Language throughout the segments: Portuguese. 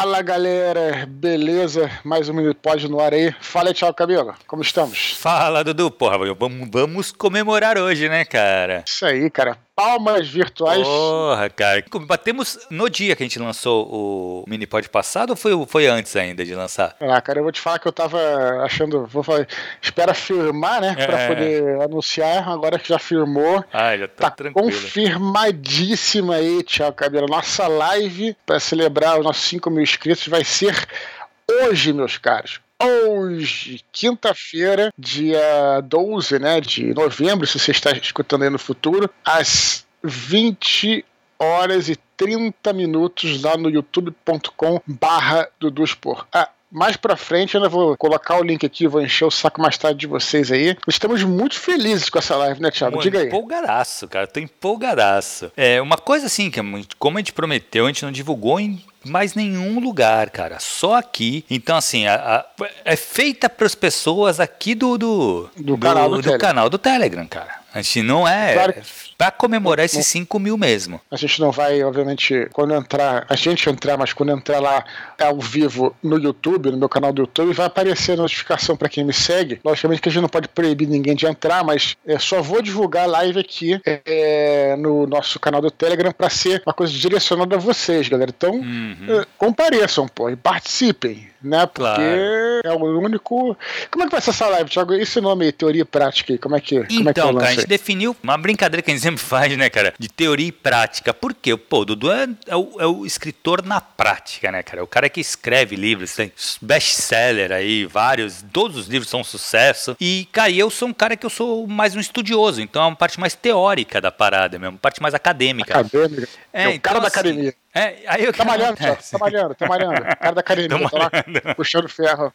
Fala galera, beleza? Mais um Mini Pod no ar aí. Fala aí, tchau, Cabelo. Como estamos? Fala, Dudu. Porra, vamos, vamos comemorar hoje, né, cara? Isso aí, cara palmas virtuais. Porra, cara. Batemos no dia que a gente lançou o Minipod passado ou foi, foi antes ainda de lançar? Ah, cara, eu vou te falar que eu tava achando. Vou falar, espera firmar, né? É. Pra poder anunciar. Agora que já firmou. Ah, já tá, tá tranquilo. confirmadíssima aí, Thiago Cabelo. Nossa live para celebrar os nossos 5 mil inscritos vai ser hoje, meus caros hoje, quinta-feira, dia 12 né, de novembro, se você está escutando aí no futuro, às 20 horas e 30 minutos lá no youtube.com barra Duduspor. Ah, mais pra frente, eu ainda vou colocar o link aqui, vou encher o saco mais tarde de vocês aí. Estamos muito felizes com essa live, né, Thiago? Diga aí. Empolgadaço, cara. Tô empolgadaço. É, uma coisa assim, que como a gente prometeu, a gente não divulgou em mais nenhum lugar, cara. Só aqui. Então, assim, a, a, é feita para as pessoas aqui do, do, do, do, canal, do, do canal do Telegram, cara. A gente não é. Claro para comemorar esses 5 mil mesmo. A gente não vai, obviamente, quando entrar, a gente entrar, mas quando entrar lá ao vivo no YouTube, no meu canal do YouTube, vai aparecer a notificação para quem me segue. Logicamente que a gente não pode proibir ninguém de entrar, mas é, só vou divulgar a live aqui é, no nosso canal do Telegram para ser uma coisa direcionada a vocês, galera. Então, uhum. é, compareçam, pô, e participem né? Porque claro. é o único. Como é que vai ser essa live, Thiago? Esse nome aí, teoria e prática aí, como é que, então, como é que Então, cara, a gente definiu uma brincadeira que a gente sempre faz, né, cara? De teoria e prática. Por quê? Pô, o Dudu é, é, o, é o escritor na prática, né, cara? É o cara que escreve livros, tem best-seller aí, vários, todos os livros são um sucesso. E, cara, eu sou um cara que eu sou mais um estudioso, então é uma parte mais teórica da parada mesmo, parte mais acadêmica. Acadêmica. É, é o cara então, da assim, academia. É, aí eu tá malhando, tá malhando, tá malhando. Cara da academia, tá lá puxando ferro.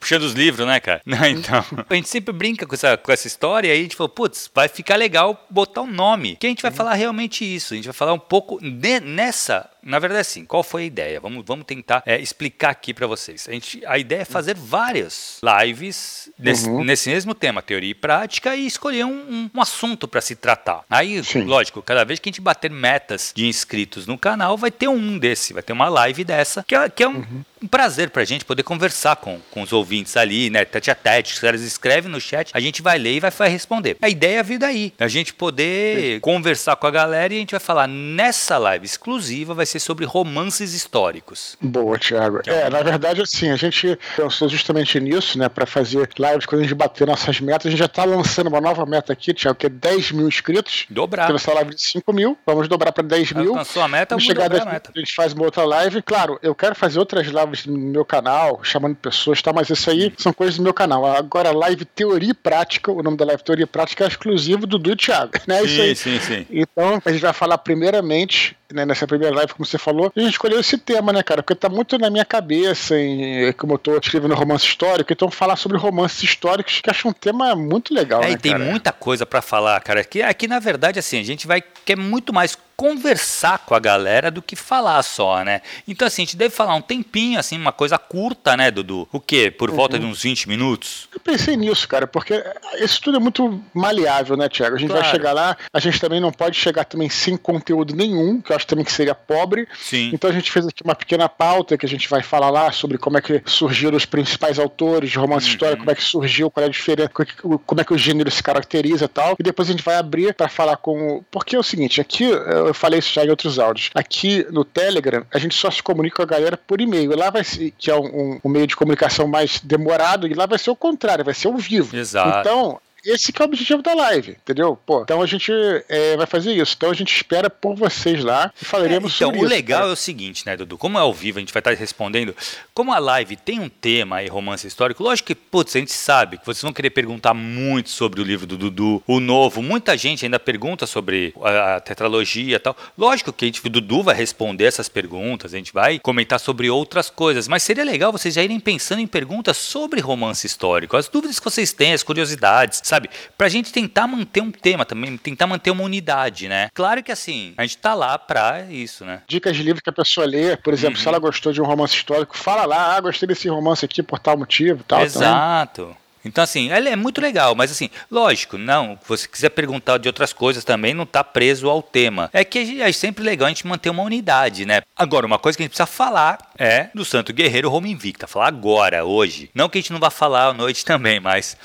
puxando os livros, né, cara? Não, então. a gente sempre brinca com essa, com essa história e aí a gente falou, putz, vai ficar legal botar um nome. Que a gente vai uhum. falar realmente isso. A gente vai falar um pouco de, nessa na verdade, assim, qual foi a ideia? Vamos, vamos tentar é, explicar aqui para vocês. A, gente, a ideia é fazer várias lives nesse, uhum. nesse mesmo tema, teoria e prática, e escolher um, um, um assunto para se tratar. Aí, Sim. lógico, cada vez que a gente bater metas de inscritos no canal, vai ter um desse, vai ter uma live dessa, que é, que é um. Uhum um prazer pra gente poder conversar com, com os ouvintes ali, né? Tete a tete, se escrevem no chat, a gente vai ler e vai, vai responder. A ideia é vir daí, a gente poder Sim. conversar com a galera e a gente vai falar nessa live exclusiva, vai ser sobre romances históricos. Boa, Thiago. É, é na verdade, assim, a gente pensou justamente nisso, né? Pra fazer lives quando a gente bater nossas metas. A gente já tá lançando uma nova meta aqui, Thiago, que é 10 mil inscritos. Dobrar. Temos essa live de 5 mil, vamos dobrar pra 10 mil. Alcançou a meta, vamos chegar a, 10, a meta. A gente faz uma outra live. Claro, eu quero fazer outras lives no meu canal, chamando pessoas, tá? Mas isso aí são coisas do meu canal. Agora, live Teoria e Prática, o nome da live Teoria e Prática é exclusivo do Du Thiago, né? Sim, isso aí. sim, sim. Então, a gente vai falar primeiramente né, nessa primeira live, como você falou, a gente escolheu esse tema, né, cara? Porque tá muito na minha cabeça, em, como eu tô escrevendo romance histórico, então falar sobre romances históricos, que acho um tema muito legal, é, né, e tem cara? muita coisa para falar, cara. Aqui, aqui, na verdade, assim, a gente vai quer muito mais conversar com a galera do que falar só, né? Então, assim, a gente deve falar um tempinho, assim, uma coisa curta, né, Dudu? O quê? Por uhum. volta de uns 20 minutos? Eu pensei nisso, cara, porque isso tudo é muito maleável, né, Tiago? A gente claro. vai chegar lá, a gente também não pode chegar também sem conteúdo nenhum, que eu acho também que seria pobre. Sim. Então a gente fez aqui uma pequena pauta que a gente vai falar lá sobre como é que surgiram os principais autores de romance uhum. histórico, como é que surgiu, qual é a diferença, como é que o gênero se caracteriza e tal. E depois a gente vai abrir para falar com. Porque é o seguinte, aqui eu falei isso já em outros áudios. Aqui no Telegram, a gente só se comunica com a galera por e-mail. Lá vai ser, que é um, um meio de comunicação mais demorado, e lá vai ser o contrário, vai ser ao vivo. Exato. Então, esse que é o objetivo da live, entendeu? Pô, então a gente é, vai fazer isso. Então a gente espera por vocês lá e falaremos é, então, sobre isso. Então, o legal é o seguinte, né, Dudu? Como é ao vivo, a gente vai estar respondendo. Como a live tem um tema aí, romance histórico, lógico que, putz, a gente sabe que vocês vão querer perguntar muito sobre o livro do Dudu, o novo. Muita gente ainda pergunta sobre a, a tetralogia e tal. Lógico que a gente, o Dudu vai responder essas perguntas, a gente vai comentar sobre outras coisas, mas seria legal vocês já irem pensando em perguntas sobre romance histórico, as dúvidas que vocês têm, as curiosidades, sabe? Pra gente tentar manter um tema também, tentar manter uma unidade, né? Claro que assim, a gente tá lá pra isso, né? Dicas de livro que a pessoa lê, por exemplo, uhum. se ela gostou de um romance histórico, fala lá, ah, gostei desse romance aqui por tal motivo tal. Exato. Também. Então, assim, ela é muito legal, mas assim, lógico, não, se você quiser perguntar de outras coisas também, não tá preso ao tema. É que é sempre legal a gente manter uma unidade, né? Agora, uma coisa que a gente precisa falar é do Santo Guerreiro Roma Invicta. Falar agora, hoje. Não que a gente não vá falar à noite também, mas.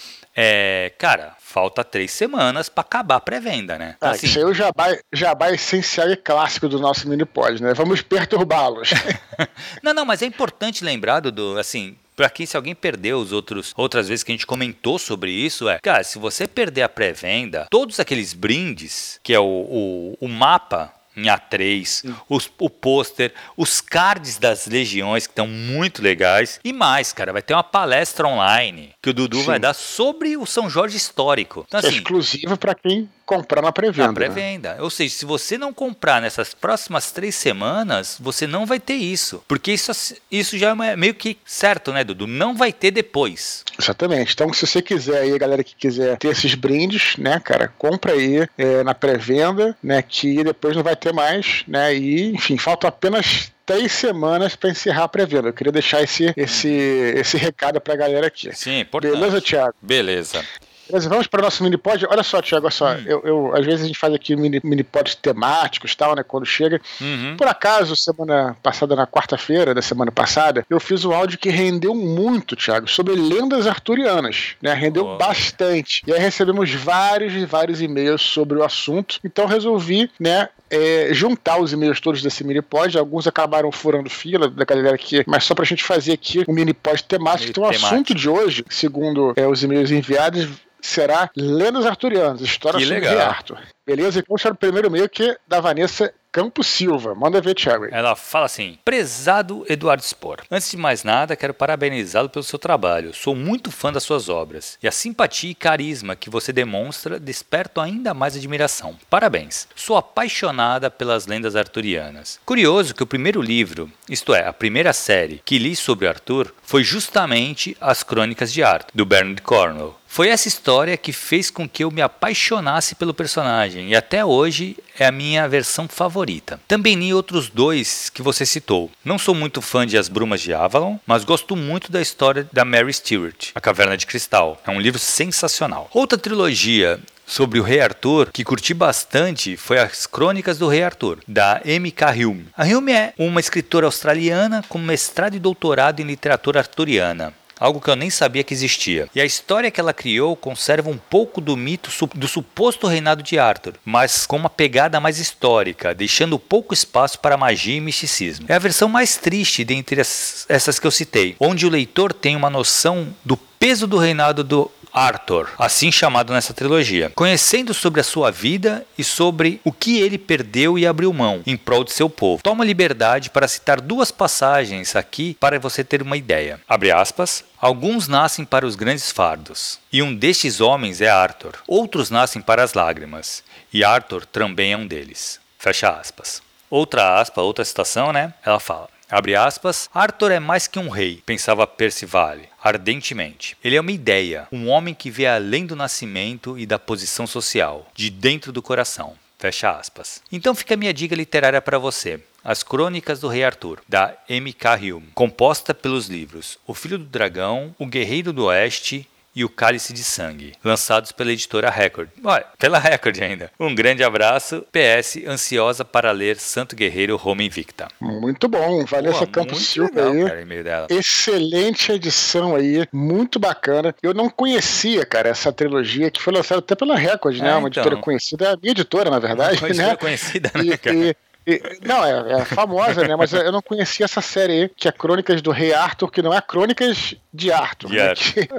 É, cara, falta três semanas para acabar a pré-venda, né? Ah, assim, isso aí é o jabá, jabá essencial e clássico do nosso mini pod, né? Vamos perturbá-los. não, não, mas é importante lembrar, do assim, para quem se alguém perdeu os outros outras vezes que a gente comentou sobre isso é, cara, se você perder a pré-venda, todos aqueles brindes, que é o, o, o mapa em A3, os, o pôster, os cards das legiões que estão muito legais e mais, cara, vai ter uma palestra online que o Dudu Sim. vai dar sobre o São Jorge histórico. Então, assim, Exclusivo para quem comprar na pré-venda. Na pré-venda. Né? Ou seja, se você não comprar nessas próximas três semanas, você não vai ter isso. Porque isso, isso já é meio que certo, né, Dudu? Não vai ter depois. Exatamente. Então, se você quiser aí, galera que quiser ter esses brindes, né, cara, compra aí é, na pré-venda, né, que depois não vai ter mais, né, e, enfim, falta apenas três semanas para encerrar a pré-venda. Eu queria deixar esse, esse, esse recado para a galera aqui. Sim, importante. Beleza, Thiago? Beleza. Beleza, vamos para o nosso mini pod. Olha só, Tiago, olha só. Hum. Eu, eu, às vezes a gente faz aqui mini, mini pods temáticos tal, né? Quando chega. Uhum. Por acaso, semana passada, na quarta-feira da semana passada, eu fiz um áudio que rendeu muito, Tiago, sobre lendas arturianas. Né? Rendeu oh. bastante. E aí recebemos vários e vários e-mails sobre o assunto. Então resolvi, né, é, juntar os e-mails todos desse mini pod. Alguns acabaram furando fila da galera aqui, mas só para a gente fazer aqui um mini pod temático. Então, o assunto de hoje, segundo é, os e-mails enviados, será Lendas Arturianas, história que sobre legal. Arthur. Beleza? Então, será o primeiro e-mail que da Vanessa Campo Silva. Manda ver, Thiago. Ela fala assim: Prezado Eduardo Spor, antes de mais nada, quero parabenizá-lo pelo seu trabalho. Sou muito fã das suas obras e a simpatia e carisma que você demonstra despertam ainda mais admiração. Parabéns. Sou apaixonada pelas lendas arturianas. Curioso que o primeiro livro, isto é, a primeira série que li sobre Arthur, foi justamente As Crônicas de Arthur, do Bernard Cornwell. Foi essa história que fez com que eu me apaixonasse pelo personagem e até hoje é a minha versão favorita. Também li outros dois que você citou. Não sou muito fã de As Brumas de Avalon, mas gosto muito da história da Mary Stewart, A Caverna de Cristal. É um livro sensacional. Outra trilogia sobre o Rei Arthur que curti bastante foi As Crônicas do Rei Arthur, da M.K. Hume. A Hume é uma escritora australiana com mestrado e doutorado em literatura arturiana algo que eu nem sabia que existia. E a história que ela criou conserva um pouco do mito do suposto reinado de Arthur, mas com uma pegada mais histórica, deixando pouco espaço para magia e misticismo. É a versão mais triste dentre essas que eu citei, onde o leitor tem uma noção do peso do reinado do Arthur, assim chamado nessa trilogia, conhecendo sobre a sua vida e sobre o que ele perdeu e abriu mão em prol de seu povo. Toma liberdade para citar duas passagens aqui para você ter uma ideia. Abre aspas. Alguns nascem para os grandes fardos, e um destes homens é Arthur. Outros nascem para as lágrimas, e Arthur também é um deles. Fecha aspas. Outra aspa, outra citação, né? Ela fala: Abre aspas, Arthur é mais que um rei, pensava Percival, ardentemente. Ele é uma ideia, um homem que vê além do nascimento e da posição social, de dentro do coração. Fecha aspas. Então fica a minha dica literária para você. As Crônicas do Rei Arthur, da M.K. Hume, composta pelos livros O Filho do Dragão, O Guerreiro do Oeste e O Cálice de Sangue, lançados pela editora Record. Olha, pela Record ainda. Um grande abraço. PS, ansiosa para ler Santo Guerreiro Roma Invicta. Muito bom. Vanessa Pô, Campos Silva aí. Cara, Excelente edição aí. Muito bacana. Eu não conhecia, cara, essa trilogia que foi lançada até pela Record, né? é, né? Uma então. editora conhecida. É a minha editora, na verdade. Uma né? conhecida, né, cara? E, não, é, é, famosa, né? Mas eu não conhecia essa série aí, que é Crônicas do Rei Arthur, que não é Crônicas de Arthur. De né?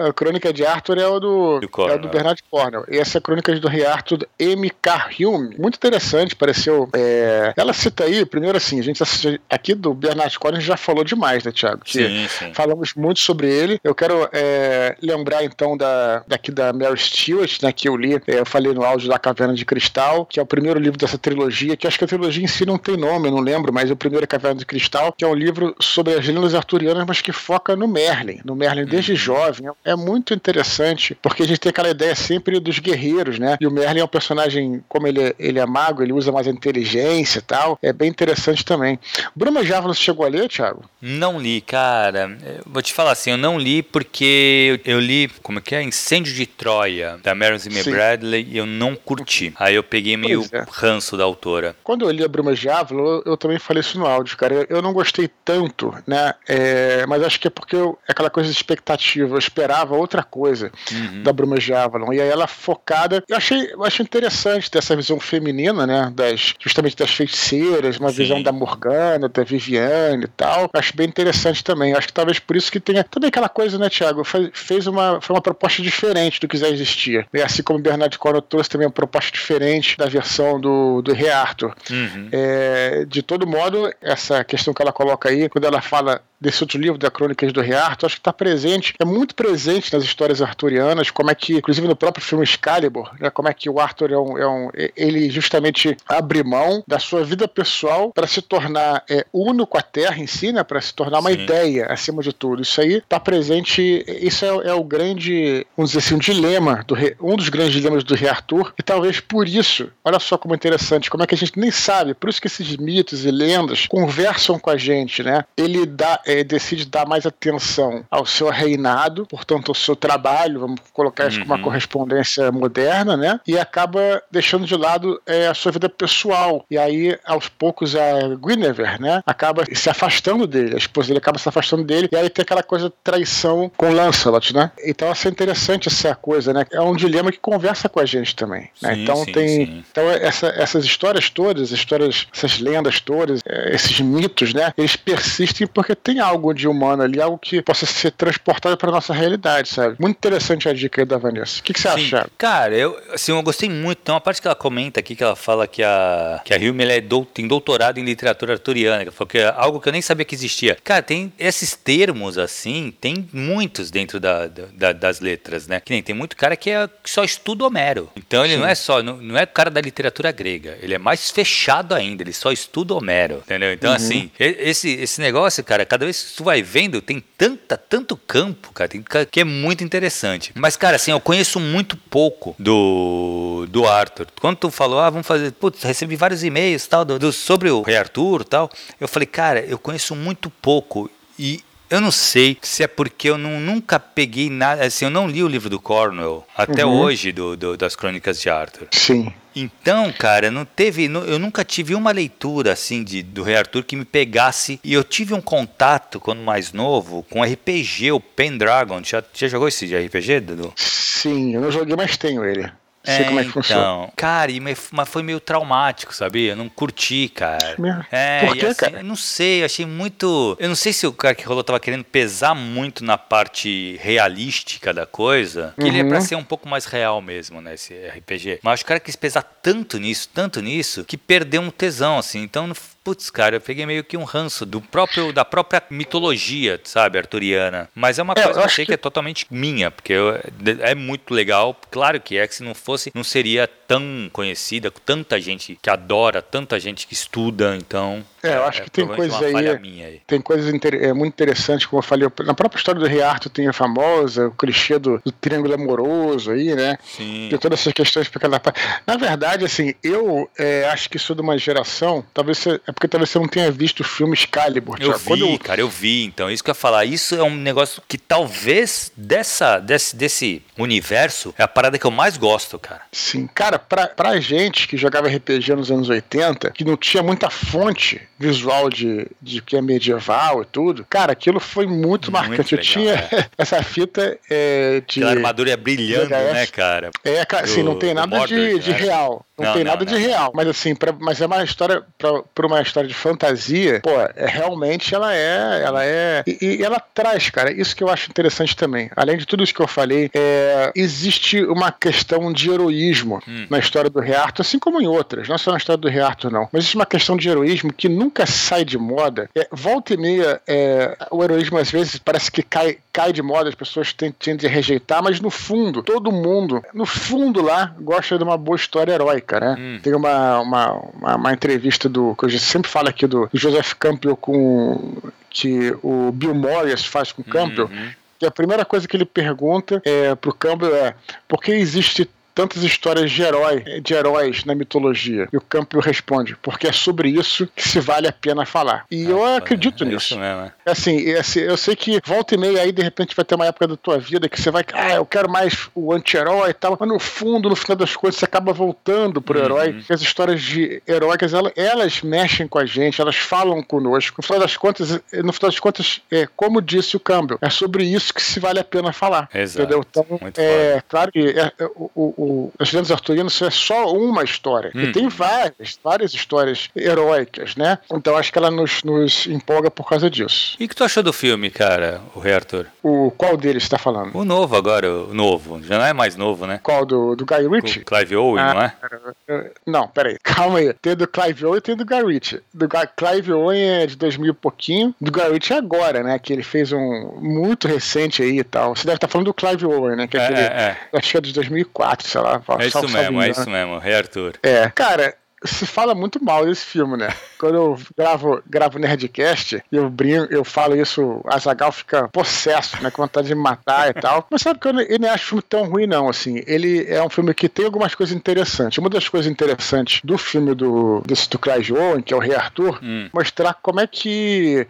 a Crônica de Arthur é o do, do, é o do Bernard Cornell. E essa é Crônicas do Rei Arthur, do M.K. Hume. Muito interessante, pareceu. É... Ela cita aí, primeiro assim, a gente aqui do Bernard Cornell já falou demais, né, Thiago? Que sim, sim. Falamos muito sobre ele. Eu quero é, lembrar então da, daqui da Mary Stewart, né, que eu li, é, eu falei no áudio da Caverna de Cristal, que é o primeiro livro dessa trilogia, que acho que a trilogia em si não tem nome, eu não lembro, mas o primeiro é Caverna de Cristal, que é um livro sobre as lendas arturianas, mas que foca no Merlin, no Merlin desde uhum. jovem. É muito interessante, porque a gente tem aquela ideia sempre dos guerreiros, né? E o Merlin é um personagem, como ele, é, ele é mago, ele usa mais a inteligência e tal. É bem interessante também. Bruma você chegou a ler, Thiago? Não li, cara. Eu vou te falar assim, eu não li porque eu li, como é que é? Incêndio de Troia, da Mary Zimmer Bradley, e eu não curti. Aí eu peguei meio é. ranço da autora. Quando eu li a Bruma Javelin, eu, eu, também falei isso no áudio, cara. Eu, eu não gostei tanto, né? É, mas acho que é porque eu, é aquela coisa de expectativa. Eu esperava outra coisa uhum. da Bruma Javelin. E aí ela focada. Eu achei, eu achei interessante ter essa visão feminina, né? Das, justamente das feiticeiras, uma Sim. visão da Morgana, da Viviane e tal. Acho bem interessante também. Acho que talvez por isso que tenha. Também aquela coisa, né, Tiago? Fez uma, foi uma proposta diferente do que já existia. E assim como o Bernard Cornwell trouxe também uma proposta diferente da versão do, do Rei Arthur. Uhum. É, de todo modo, essa questão que ela coloca aí, quando ela fala desse outro livro, da Crônicas do Rei Arthur, acho que está presente, é muito presente nas histórias arturianas, como é que, inclusive no próprio filme Excalibur, né, como é que o Arthur é um, é um ele justamente abre mão da sua vida pessoal para se tornar é, uno com a Terra em si, né, para se tornar uma Sim. ideia acima de tudo. Isso aí está presente, isso é, é, o grande, vamos dizer assim, um dilema, do rei, um dos grandes dilemas do Rei Arthur, e talvez por isso, olha só como é interessante, como é que a gente nem sabe, por isso que esses mitos e lendas conversam com a gente, né? Ele dá é, decide dar mais atenção ao seu reinado, portanto, ao seu trabalho, vamos colocar isso uhum. com uma correspondência moderna, né? E acaba deixando de lado é, a sua vida pessoal. E aí, aos poucos, a Guinevere, né? Acaba se afastando dele, a esposa dele acaba se afastando dele, e aí tem aquela coisa de traição com Lancelot, né? Então, assim, é interessante essa coisa, né? É um dilema que conversa com a gente também. Né? Sim, então, sim, tem. Sim. Então, essa, essas histórias todas, histórias, essas lendas todas, é, esses mitos, né? Eles persistem porque tem algo de humano ali, algo que possa ser transportado para nossa realidade, sabe? Muito interessante a dica aí da Vanessa. O que, que você acha? Cara, eu, assim, eu gostei muito. Tem uma parte que ela comenta aqui que ela fala que a, que a Hume é do, tem doutorado em literatura arturiana, que, é algo que eu nem sabia que existia. Cara, tem esses termos assim, tem muitos dentro da, da das letras, né? Que nem tem muito cara que, é, que só estuda Homero. Então ele Sim. não é só, não, não é o cara da literatura grega, ele é mais fechado ainda, ele só estuda Homero, entendeu? Então, uhum. assim, esse, esse negócio, cara, cada vez que tu vai vendo, tem tanta, tanto campo, cara, tem, que é muito interessante. Mas, cara, assim, eu conheço muito pouco do, do Arthur. Quando tu falou, ah, vamos fazer, putz, recebi vários e-mails tal, do, do, sobre o Rei Arthur tal, eu falei, cara, eu conheço muito pouco. E eu não sei se é porque eu não, nunca peguei nada, assim, eu não li o livro do Cornwell até uhum. hoje do, do, das Crônicas de Arthur. Sim. Então, cara, não teve, eu nunca tive uma leitura assim de, do Rei Arthur que me pegasse. E eu tive um contato quando mais novo com RPG, o Pendragon. Já, já jogou esse RPG, Dudu? Sim, eu não joguei, mas tenho ele. Sei é, como é que funciona. Então, cara, mas foi meio traumático, sabia? Eu não curti, cara. É, Por quê, assim, cara? Eu não sei, achei muito. Eu não sei se o cara que rolou tava querendo pesar muito na parte realística da coisa. Que uhum. ele é pra uhum. ser um pouco mais real mesmo, né? Esse RPG. Mas acho que o cara quis pesar tanto nisso, tanto nisso, que perdeu um tesão, assim. Então putz, cara, eu peguei meio que um ranço do próprio, da própria mitologia, sabe, arturiana. Mas é uma é, coisa que eu achei que... que... é totalmente minha, porque eu, é muito legal. Claro que é que se não fosse, não seria tão conhecida, com tanta gente que adora, tanta gente que estuda, então. É, eu acho é, que tem coisa aí, aí, Tem coisas é, muito interessantes, como eu falei, na própria história do Rei Arthur tem a famosa, o clichê do, do triângulo amoroso aí, né? Sim. De todas essas questões pequenas. Na verdade, assim, eu é, acho que sou de uma geração, talvez você, é porque talvez você não tenha visto o filme Excalibur. Eu vi, eu... cara, eu vi, então, isso que eu ia falar. Isso é um negócio que talvez dessa, desse, desse universo é a parada que eu mais gosto, cara. Sim, cara, pra, pra gente que jogava RPG nos anos 80, que não tinha muita fonte visual de, de que é medieval e tudo, cara, aquilo foi muito, muito marcante. Legal, eu tinha é. essa fita é, de. Aquela armadura é brilhando, né, cara? É, cara, assim, não tem nada de, de real. Não, não tem não, nada não. de real. Mas assim, pra, mas é uma história, pra, pra uma história de fantasia, pô, é, realmente ela é. Ela é. E, e, ela traz, cara, isso que eu acho interessante também. Além de tudo isso que eu falei, é, existe uma questão de heroísmo hum. na história do Rei Arthur, assim como em outras. Não só na história do Rei Arthur, não. Mas existe uma questão de heroísmo que nunca sai de moda. É, volta e meia, é, o heroísmo às vezes parece que cai, cai de moda, as pessoas tendem a rejeitar, mas no fundo, todo mundo, no fundo lá, gosta de uma boa história heróica, né? Hum. Tem uma, uma, uma, uma, entrevista do, que eu sempre falo aqui, do, Joseph Campbell com que o Bill Moyers faz com o Campbell, uhum. E a primeira coisa que ele pergunta é, pro Campbell é por que existe tantas histórias de herói, de heróis na mitologia. E o Campbell responde, porque é sobre isso que se vale a pena falar. E ah, eu acredito é nisso. Isso mesmo, é. Assim, assim, eu sei que volta e meia aí, de repente, vai ter uma época da tua vida que você vai, ah, eu quero mais o anti-herói e tal, mas no fundo, no final das coisas, você acaba voltando pro uhum. herói. As histórias de heróicas, elas, elas mexem com a gente, elas falam conosco. No final das contas, no final das contas, é, como disse o Campbell, é sobre isso que se vale a pena falar. Exato. Entendeu? Então, Muito é claro que é, é o, o o, As Lendas Arturianas é só uma história. Hum. E tem várias, várias histórias heróicas, né? Então acho que ela nos, nos empolga por causa disso. E o que tu achou do filme, cara, o Rei Arthur? O, qual deles está falando? O novo agora, o novo. Já não é mais novo, né? Qual? Do, do Guy Ritchie? O Clive Owen, ah, não é? Não, peraí. Calma aí. Tem do Clive Owen e tem do Guy Ritchie. Do Clive Owen é de 2000 e pouquinho. Do Guy Ritchie é agora, né? Que ele fez um muito recente aí e tal. Você deve estar falando do Clive Owen, né? Que é, é, aquele, é. Acho que é de 2004, sei lá. É isso mesmo, é isso mesmo, Rei Arthur. É, cara, se fala muito mal desse filme, né? Quando eu gravo, gravo Nerdcast, eu brinco, eu falo isso, a Zagal fica possesso, né? Com vontade de matar e tal. Mas sabe que eu, eu nem acho o filme tão ruim, não, assim. Ele é um filme que tem algumas coisas interessantes. Uma das coisas interessantes do filme do, desse do Owen, que é o Rei Arthur, hum. mostrar como é que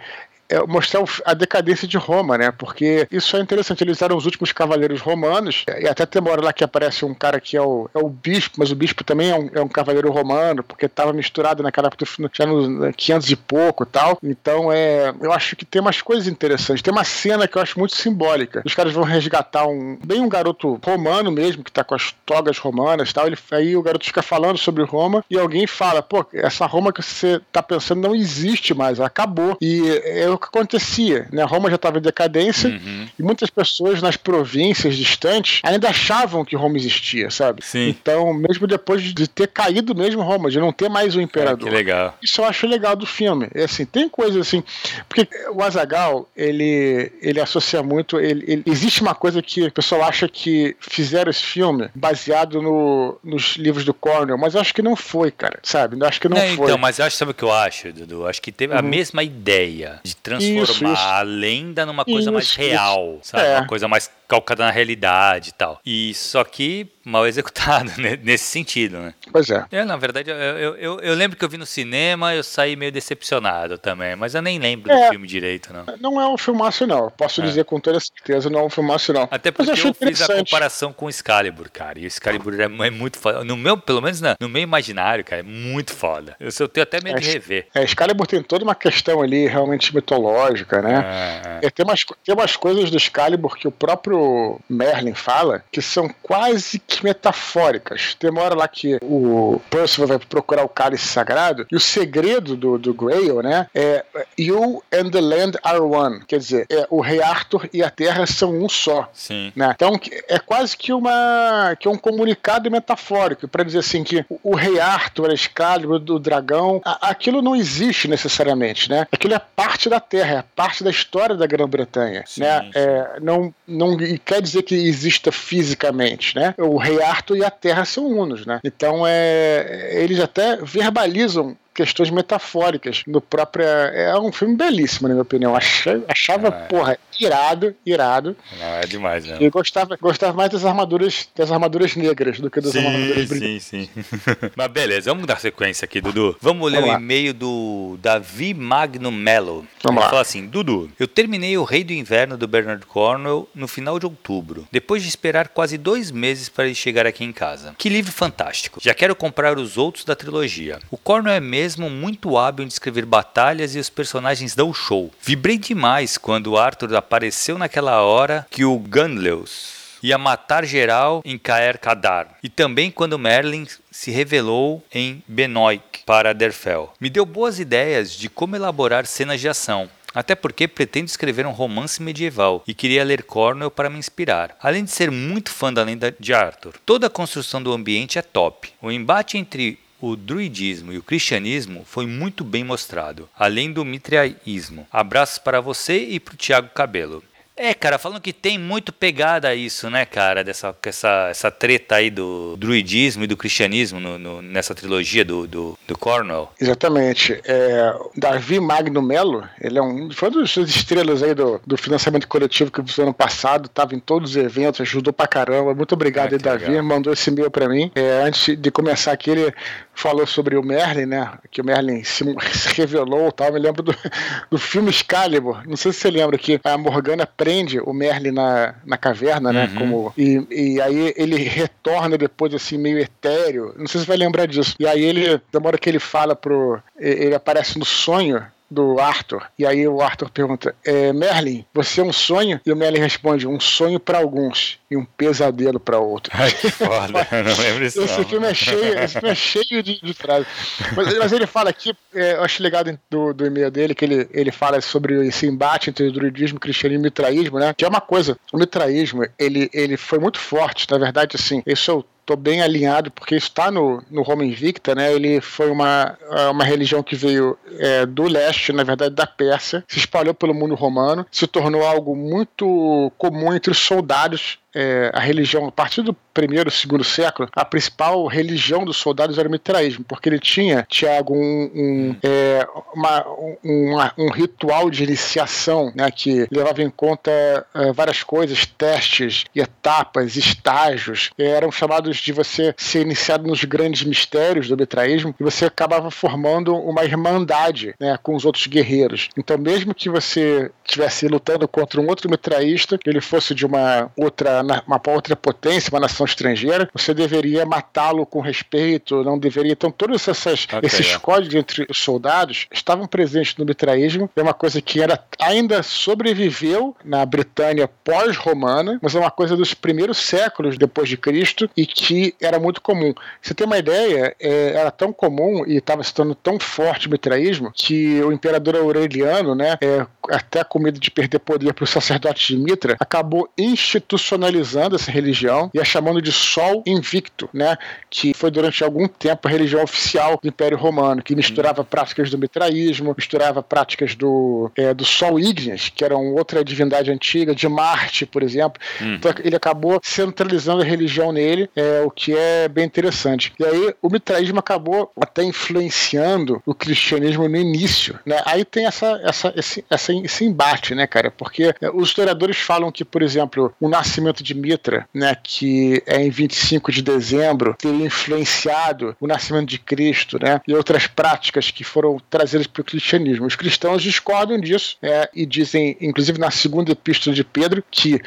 é mostrar a decadência de Roma, né? Porque isso é interessante. Eles eram os últimos cavaleiros romanos, e até tem uma hora lá que aparece um cara que é o, é o bispo, mas o bispo também é um, é um cavaleiro romano, porque estava misturado naquela época, já nos 500 e pouco tal. Então, é, eu acho que tem umas coisas interessantes. Tem uma cena que eu acho muito simbólica. Os caras vão resgatar um, bem um garoto romano mesmo, que está com as togas romanas tal. Ele, aí o garoto fica falando sobre Roma, e alguém fala, pô, essa Roma que você está pensando não existe mais, acabou. E eu que acontecia. Né? Roma já estava em decadência uhum. e muitas pessoas nas províncias distantes ainda achavam que Roma existia, sabe? Sim. Então, mesmo depois de ter caído mesmo Roma, de não ter mais o imperador. É, que legal. Isso eu acho legal do filme. É assim, tem coisas assim, porque o Azagal ele ele associa muito, ele, ele, existe uma coisa que o pessoal acha que fizeram esse filme baseado no, nos livros do Cornell, mas eu acho que não foi, cara, sabe? Eu acho que não, não foi. Então, mas eu acho, sabe o que eu acho, Dudu? Acho que teve uhum. a mesma ideia de transformar isso, isso. a lenda numa coisa isso, mais real, sabe? É. Uma coisa mais calcada na realidade e tal. E só que mal executado né? nesse sentido, né? Pois é. Eu, na verdade, eu, eu, eu, lembro que eu vi no cinema eu saí meio decepcionado também, mas eu nem lembro é, do filme direito, não. Não é um filmaço, não. Posso é. dizer com toda certeza, não é um filmaço, não. Até porque eu, fiz a comparação com o Excalibur, cara. E o Excalibur é, é muito foda. No meu, pelo menos no meu imaginário, cara, é muito foda. Eu, eu tenho até medo é, de rever. É, Excalibur tem toda uma questão ali realmente mitológica, né? É, é. tem, umas, tem umas coisas do Excalibur que o próprio Merlin fala que são quase que metafóricas. Tem uma hora lá que o Percival vai procurar o cálice sagrado e o segredo do, do Grail, né, é You and the land are one. Quer dizer, é, o rei Arthur e a terra são um só. Sim. Né? Então é quase que uma que é um comunicado metafórico para dizer assim que o, o, rei Arthur, a Excalibur do dragão, a, aquilo não existe necessariamente, né? Aquilo é parte da terra, é parte da história da Grã-Bretanha, né? É, não não quer dizer que exista fisicamente, né? O rei Arthur e a Terra são unos, né? Então é, eles até verbalizam questões metafóricas no próprio. É um filme belíssimo, na minha opinião. Achava, achava é. porra, irado, irado. Não, é demais, né? E gostava, gostava mais das armaduras, das armaduras negras do que das sim, armaduras Sim, sim. Mas beleza, vamos dar sequência aqui, Dudu. Vamos ler o e-mail do Davi Magno Mello. Vamos Ele lá. fala assim: Dudu, eu terminei O Rei do Inverno do Bernard Cornwell no final de outubro, depois de esperar quase dois meses para ele chegar aqui em casa. Que livro fantástico. Já quero comprar os outros da trilogia. O Cornwell é mesmo muito hábil em descrever batalhas e os personagens dão show. Vibrei demais quando Arthur apareceu naquela hora que o Gunleus ia matar geral em Caer Kadar. E também quando Merlin se revelou em Benoit para Derfel. Me deu boas ideias de como elaborar cenas de ação. Até porque pretendo escrever um romance medieval e queria ler Cornwell para me inspirar. Além de ser muito fã da lenda de Arthur, toda a construção do ambiente é top. O embate entre o druidismo e o cristianismo foi muito bem mostrado, além do mitriaísmo. Abraços para você e para o Tiago Cabelo. É, cara, falando que tem muito pegada isso, né, cara, dessa essa, essa treta aí do druidismo e do cristianismo no, no, nessa trilogia do, do, do Cornwell. Exatamente. É, Davi Magno Melo, ele é um foi uma das estrelas aí do, do financiamento coletivo que no ano passado, estava em todos os eventos, ajudou pra caramba. Muito obrigado ah, aí, Davi, legal. mandou esse e-mail pra mim. É, antes de começar aqui, ele falou sobre o Merlin, né, que o Merlin se, se revelou tal. Eu me lembro do, do filme Excalibur, não sei se você lembra que a Morgana prende o Merlin na, na caverna, né? Uhum. Como, e, e aí ele retorna depois, assim, meio etéreo. Não sei se você vai lembrar disso. E aí ele, na hora que ele fala pro. Ele aparece no sonho do Arthur. E aí o Arthur pergunta: é, Merlin, você é um sonho? E o Merlin responde: um sonho para alguns e um pesadelo para outros. Ai, que foda, eu não lembro isso. Esse filme é cheio, esse filme é cheio de, de frases. Mas, mas, ele fala aqui, é, eu acho legal do, do e-mail dele, que ele, ele fala sobre esse embate entre o druidismo, cristianismo e mitraísmo, né? Que é uma coisa, o mitraísmo, ele, ele foi muito forte, na verdade, assim, esse é o estou bem alinhado, porque está no, no Roma Invicta, né? Ele foi uma, uma religião que veio é, do leste, na verdade, da Pérsia, se espalhou pelo mundo romano, se tornou algo muito comum entre os soldados é, a religião, a partir do primeiro, segundo século, a principal religião dos soldados era o mitraísmo, porque ele tinha, Tiago, um, um, é, uma, um, um, ritual de iniciação né, que levava em conta é, várias coisas, testes, etapas, estágios, é, eram chamados de você ser iniciado nos grandes mistérios do mitraísmo e você acabava formando uma irmandade né, com os outros guerreiros. Então, mesmo que você estivesse lutando contra um outro mitraísta, ele fosse de uma outra uma outra potência, uma nação estrangeira, você deveria matá-lo com respeito, não deveria. Então, todos essas, okay, esses é. códigos entre os soldados estavam presentes no mitraísmo. É uma coisa que era, ainda sobreviveu na Britânia pós-romana, mas é uma coisa dos primeiros séculos depois de Cristo e que era muito comum. Você tem uma ideia, é, era tão comum e estava se tornando tão forte o mitraísmo que o imperador Aureliano, né, é, até com medo de perder poder para os sacerdotes de Mitra, acabou institucionalizando institucionalizando essa religião e a chamando de Sol Invicto, né? Que foi durante algum tempo a religião oficial do Império Romano, que misturava práticas do mitraísmo, misturava práticas do, é, do Sol Ignis, que era outra divindade antiga, de Marte, por exemplo. Hum. Então ele acabou centralizando a religião nele, é, o que é bem interessante. E aí o mitraísmo acabou até influenciando o cristianismo no início, né? Aí tem essa, essa, esse, essa, esse embate, né, cara? Porque é, os historiadores falam que, por exemplo, o nascimento nascimento de Mitra, né, que é em 25 de dezembro, teria influenciado o nascimento de Cristo, né, e outras práticas que foram trazidas para o cristianismo. Os cristãos discordam disso é, e dizem, inclusive na segunda epístola de Pedro, que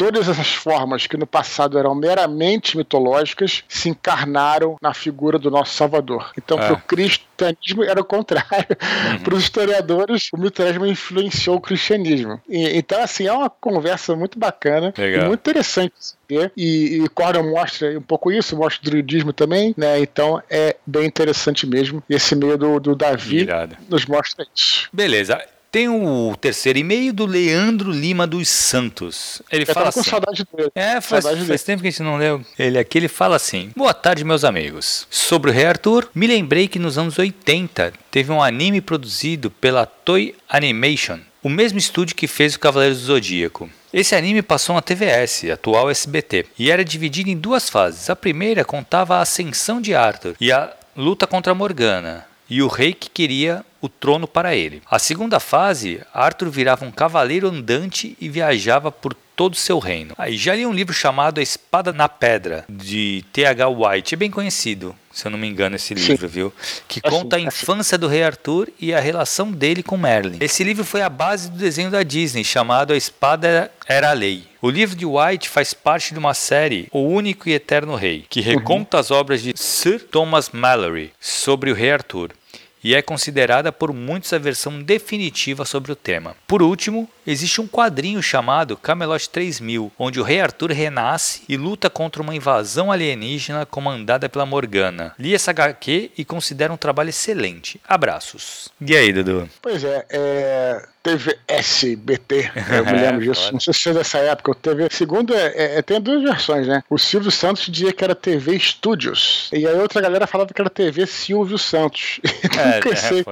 todas essas formas que no passado eram meramente mitológicas se encarnaram na figura do nosso Salvador. Então, é. para o cristianismo era o contrário. Uhum. para os historiadores, o mitologismo influenciou o cristianismo. E, então, assim, é uma conversa muito bacana Legal. e muito interessante. E, e Cordon mostra um pouco isso, mostra o druidismo também, né? Então é bem interessante mesmo. Esse meio do, do Davi nos mostra isso. Beleza. Tem o terceiro e-mail do Leandro Lima dos Santos. Ele Eu fala assim. com saudade dele. É, faz, saudade faz tempo que a gente não leu ele aqui. Ele fala assim: Boa tarde, meus amigos. Sobre o Rei Arthur, me lembrei que nos anos 80 teve um anime produzido pela Toy Animation, o mesmo estúdio que fez o Cavaleiros do Zodíaco. Esse anime passou na TVS, atual SBT, e era dividido em duas fases. A primeira contava a ascensão de Arthur e a luta contra Morgana, e o rei que queria o trono para ele. A segunda fase, Arthur virava um cavaleiro andante e viajava por todo o seu reino. Aí já li um livro chamado A Espada na Pedra, de T.H. White, é bem conhecido, se eu não me engano, esse livro, Sim. viu? Que assim, conta a infância do rei Arthur e a relação dele com Merlin. Esse livro foi a base do desenho da Disney, chamado A Espada Era a Lei. O livro de White faz parte de uma série, O Único e Eterno Rei, que reconta uhum. as obras de Sir Thomas Mallory sobre o rei Arthur e é considerada por muitos a versão definitiva sobre o tema. Por último, existe um quadrinho chamado Camelot 3000, onde o rei Arthur renasce e luta contra uma invasão alienígena comandada pela Morgana. Li essa HQ e considero um trabalho excelente. Abraços. E aí, Dudu? Pois é, é TV SBT. Eu me lembro disso. Não sei se é dessa época. O TV. Segundo, é, é, é, tem duas versões, né? O Silvio Santos dizia que era TV Studios. E aí outra galera falava que era TV Silvio Santos. É, nunca é, sei,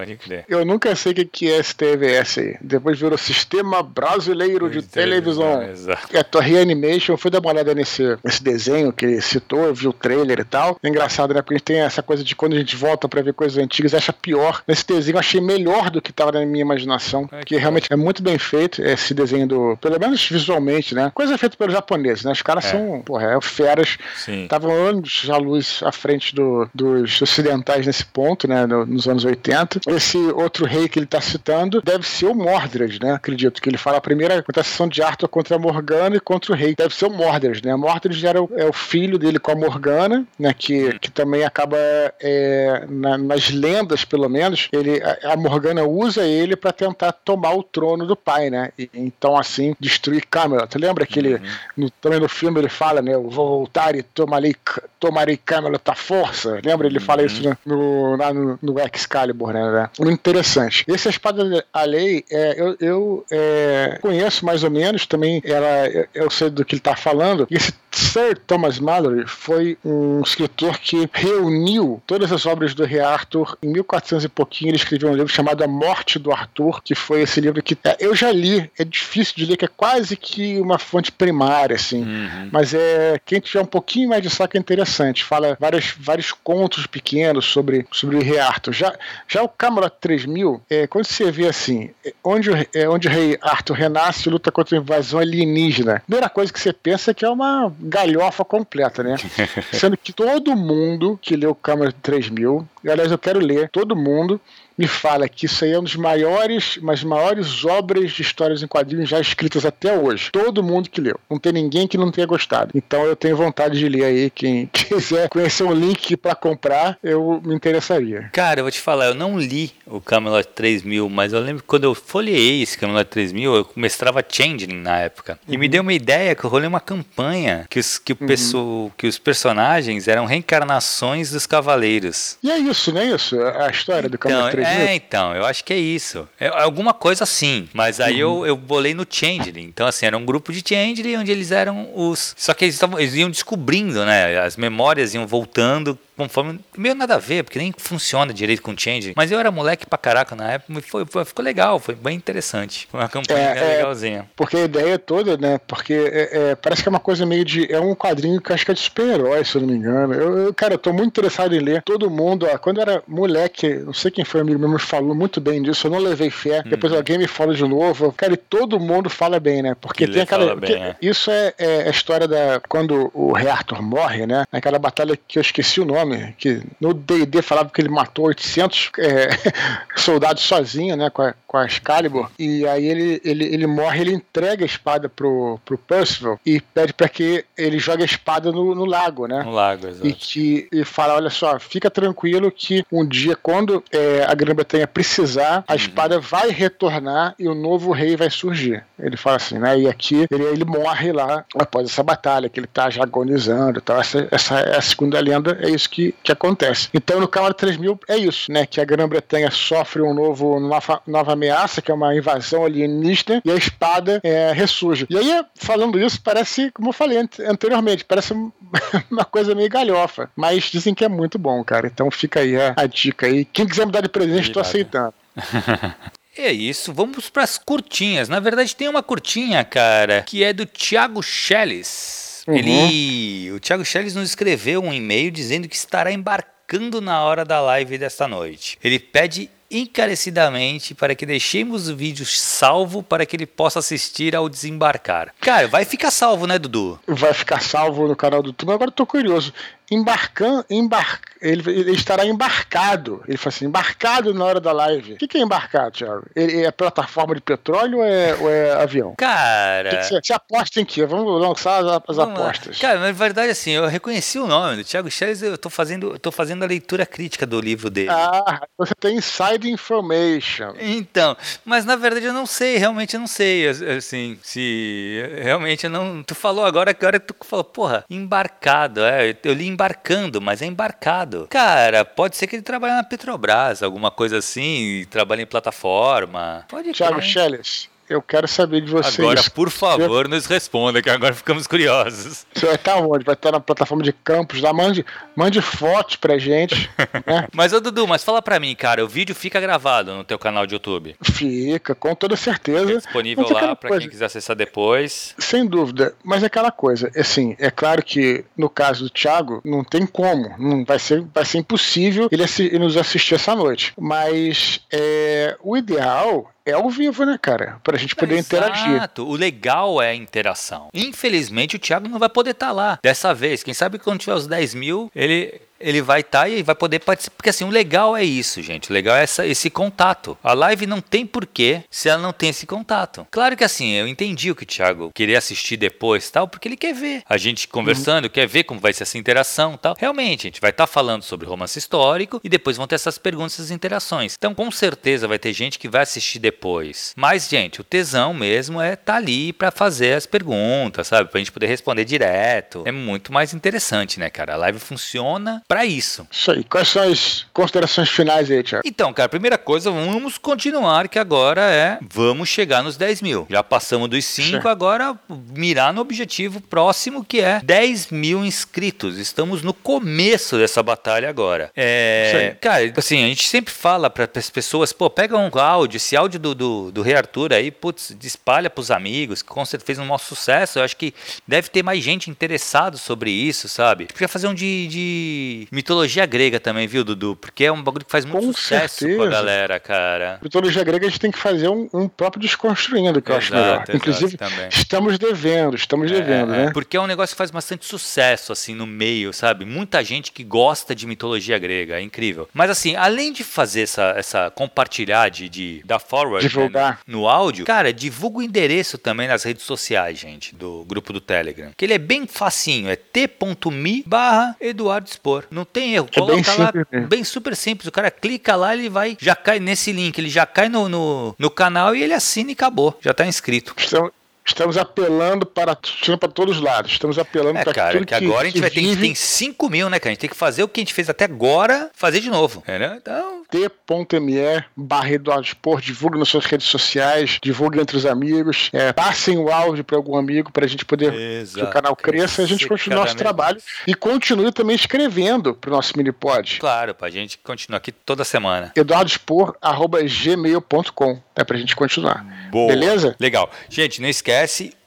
eu nunca sei o que é esse TVS aí. Depois virou Sistema Brasileiro de Televisão. Exato. E a Torre Animation, eu fui dar uma olhada nesse, nesse desenho que ele citou, viu o trailer e tal. É engraçado, né? Porque a gente tem essa coisa de quando a gente volta pra ver coisas antigas, acha pior. Nesse desenho eu achei melhor do que tava na minha imaginação. É, que realmente é muito bem feito esse desenho do. Pelo menos visualmente, né? Coisa feita pelos japoneses, né? Os caras é. são, porra, é, feras. Estavam anos à luz à frente do, dos ocidentais nesse ponto, né? No, nos anos 80. Esse outro rei que ele tá citando deve ser o Mordred, né? Acredito que ele fala a primeira contestação de Arthur contra Morgana e contra o rei. Deve ser o Mordred, né? Mordred era o, é o filho dele com a Morgana, né? Que, que também acaba é, na, nas lendas, pelo menos, ele, a, a Morgana usa ele para tentar tomar o trono do pai, né? E, então, assim, destruir Camelot. Lembra que ele, uhum. no, também no filme, ele fala, né? Eu vou voltar e tomarei, tomarei Camelot à força. Lembra? Ele uhum. fala isso no, no, lá no, no Excalibur, né? Interessante. Esse A Espada a Lei, é, eu, eu é, conheço mais ou menos também, ela, eu sei do que ele está falando. Esse Sir Thomas Mallory foi um escritor que reuniu todas as obras do rei Arthur em 1400 e pouquinho. Ele escreveu um livro chamado A Morte do Arthur, que foi esse livro que é, eu já li. É difícil de ler, que é quase que uma fonte primária, assim. Uhum. Mas é quem tiver um pouquinho mais de saco é interessante. Fala vários, vários contos pequenos sobre, sobre o rei Arthur. Já, já o Camelot 3000, é, quando você vê assim, é, onde, é, onde o rei Arthur renasce e luta contra a invasão alienígena, a primeira coisa que você pensa é que é uma galhofa completa, né? Sendo que todo mundo que leu Câmara 3000, aliás, eu quero ler, todo mundo me fala que isso aí é uma das maiores, umas maiores obras de histórias em quadrinhos já escritas até hoje. Todo mundo que leu. Não tem ninguém que não tenha gostado. Então eu tenho vontade de ler aí. Quem quiser conhecer um link para comprar, eu me interessaria. Cara, eu vou te falar, eu não li o Camelot 3000, mas eu lembro que quando eu folheei esse Camelot 3000, eu mestrava Changeling na época. Uhum. E me uhum. deu uma ideia que eu rolei uma campanha que os, que, o uhum. que os personagens eram reencarnações dos cavaleiros. E é isso, não é isso? A história do Camelot 3000. É, então, eu acho que é isso. É alguma coisa assim. Mas aí uhum. eu, eu bolei no Changeling. Então, assim, era um grupo de Changeling onde eles eram os. Só que eles, tavam, eles iam descobrindo, né? As memórias iam voltando conforme. Meio nada a ver, porque nem funciona direito com Change. Mas eu era moleque pra caraca na época, foi, foi ficou legal, foi bem interessante. Foi uma campanha é, é, legalzinha. Porque a ideia toda, né? Porque é, é, parece que é uma coisa meio de. É um quadrinho que acho que é de super-herói, se eu não me engano. Eu, eu, cara, eu tô muito interessado em ler. Todo mundo, ó, quando eu era moleque, não sei quem foi amigo meu, me falou muito bem disso, eu não levei fé. Hum. Depois alguém me fala de novo. Cara, e todo mundo fala bem, né? Porque Ele tem aquela. Bem, é. Isso é, é, a história da. Quando o Rei Arthur morre, né? Aquela batalha que eu esqueci o nome, que no D&D falava que ele matou 800 é, soldados sozinho, né, com a, com a Excalibur, e aí ele, ele, ele morre, ele entrega a espada pro, pro Percival e pede para que ele jogue a espada no, no lago, né? No lago, exato. E que e fala, olha só, fica tranquilo que um dia, quando é, a Grã-Bretanha precisar, a uhum. espada vai retornar e o novo rei vai surgir. Ele fala assim, né? E aqui ele, ele morre lá após essa batalha, que ele tá já agonizando e tal. Essa, essa é a segunda lenda, é isso que, que acontece. Então, no Câmara 3000 é isso, né? Que a Grã-Bretanha sofre um novo nova, nova ameaça, que é uma invasão alienígena, e a espada é, ressurge. E aí, falando isso, parece, como eu falei anteriormente, parece uma coisa meio galhofa. Mas dizem que é muito bom, cara. Então fica aí a, a dica aí. Quem quiser me dar de presente, estou aceitando. É isso, vamos para as curtinhas. Na verdade, tem uma curtinha, cara, que é do Thiago Schelles. Uhum. Ele, o Thiago Schelles nos escreveu um e-mail dizendo que estará embarcando na hora da live desta noite. Ele pede encarecidamente para que deixemos o vídeo salvo para que ele possa assistir ao desembarcar. Cara, vai ficar salvo, né, Dudu? Vai ficar salvo no canal do YouTube. Agora eu tô curioso embarcando, embar, ele, ele, estará embarcado. Ele falou assim, embarcado na hora da live. O que, que é embarcado, Thiago? Ele é plataforma de petróleo ou é, ou é avião? Cara. Você, você aposta em quê? Vamos lançar as, as apostas. Cara, na verdade, assim, eu reconheci o nome do Thiago Schelles, eu tô fazendo, eu tô fazendo a leitura crítica do livro dele. Ah, você tem inside information. Então, mas na verdade eu não sei, realmente eu não sei, assim, se realmente eu não. Tu falou agora, agora tu falou, porra, embarcado, é, eu li embarcando, mas é embarcado. Cara, pode ser que ele trabalhe na Petrobras, alguma coisa assim, trabalhe em plataforma. Pode Thiago Schelles, eu quero saber de vocês. Agora, por favor, nos responda, que agora ficamos curiosos. Você vai estar onde? Vai estar na plataforma de campos lá? Mande, mande fotos pra gente. né? Mas, ô Dudu, mas fala pra mim, cara, o vídeo fica gravado no teu canal de YouTube? Fica, com toda certeza. É disponível lá pra quem quiser acessar depois. Sem dúvida, mas é aquela coisa, assim, é claro que no caso do Thiago, não tem como, não vai ser, vai ser impossível ele, ele nos assistir essa noite. Mas é, o ideal é ao vivo, né, cara? Pra gente poder Exato. interagir. Exato. O legal é a interação. Infelizmente, o Thiago não vai poder estar tá lá dessa vez. Quem sabe quando tiver os 10 mil, ele ele vai estar tá e vai poder participar. Porque assim, o legal é isso, gente. O legal é essa, esse contato. A live não tem porquê se ela não tem esse contato. Claro que assim, eu entendi o que o Thiago queria assistir depois tal, porque ele quer ver a gente conversando, uhum. quer ver como vai ser essa interação tal. Realmente, a gente vai estar tá falando sobre romance histórico e depois vão ter essas perguntas, essas interações. Então, com certeza vai ter gente que vai assistir depois. Mas, gente, o tesão mesmo é estar tá ali para fazer as perguntas, sabe? Pra gente poder responder direto. É muito mais interessante, né, cara? A live funciona para isso. Isso aí. Quais são as considerações finais aí, Thiago? Então, cara, primeira coisa, vamos continuar, que agora é vamos chegar nos 10 mil. Já passamos dos 5, agora mirar no objetivo próximo, que é 10 mil inscritos. Estamos no começo dessa batalha agora. É, cara, assim, a gente sempre fala para as pessoas, pô, pega um áudio, esse áudio do, do, do Rei Arthur aí, putz, espalha pros amigos, que com certeza fez um maior sucesso. Eu acho que deve ter mais gente interessado sobre isso, sabe? Podia fazer um de, de mitologia grega também, viu, Dudu? Porque é um bagulho que faz muito com sucesso certeza. com a galera, cara. Mitologia grega a gente tem que fazer um, um próprio desconstruindo, que eu acho melhor. Exato, Inclusive, também. estamos devendo, estamos é, devendo, é, né? Porque é um negócio que faz bastante sucesso, assim, no meio, sabe? Muita gente que gosta de mitologia grega, é incrível. Mas, assim, além de fazer essa, essa compartilhar, de, de dar forward Divulgar. Né, no áudio, cara, divulga o endereço também nas redes sociais, gente, do grupo do Telegram. Que ele é bem facinho, é t.me barra Eduardo Expor. Não tem erro. É Coloca bem lá, simples. bem super simples. O cara clica lá, ele vai, já cai nesse link, ele já cai no, no, no canal e ele assina e acabou. Já está inscrito. Então, Estamos apelando para, para todos os lados. Estamos apelando é, para cara, tudo que, que agora a gente vai ter que tem 5 mil, né, cara? A gente tem que fazer o que a gente fez até agora, fazer de novo. Entendeu? Então. T.me barra Eduardo Expor, divulgue nas suas redes sociais, divulgue entre os amigos, é, passem o áudio para algum amigo para a gente poder Exato. que o canal cresça e a gente continue o nosso trabalho e continue também escrevendo para o nosso mini pod. Claro, para a gente continuar aqui toda semana. eduardospor.gmail.com é para a gente continuar. Boa. Beleza? Legal. Gente, não esquece,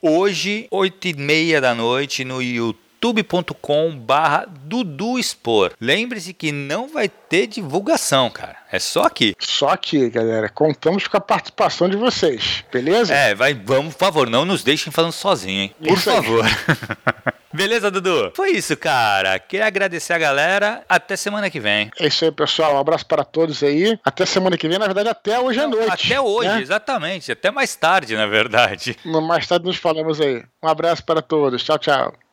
hoje, 8 e meia da noite, no youtube.com barra Dudu Expor. Lembre-se que não vai ter divulgação, cara. É só aqui. Só aqui, galera. Contamos com a participação de vocês, beleza? É, vai, vamos, por favor, não nos deixem falando sozinho, hein? Por isso favor. Beleza, Dudu? Foi isso, cara. Queria agradecer a galera. Até semana que vem. É isso aí, pessoal. Um abraço para todos aí. Até semana que vem, na verdade, até hoje à noite. Até hoje, né? exatamente. Até mais tarde, na verdade. Mais tarde nos falamos aí. Um abraço para todos. Tchau, tchau.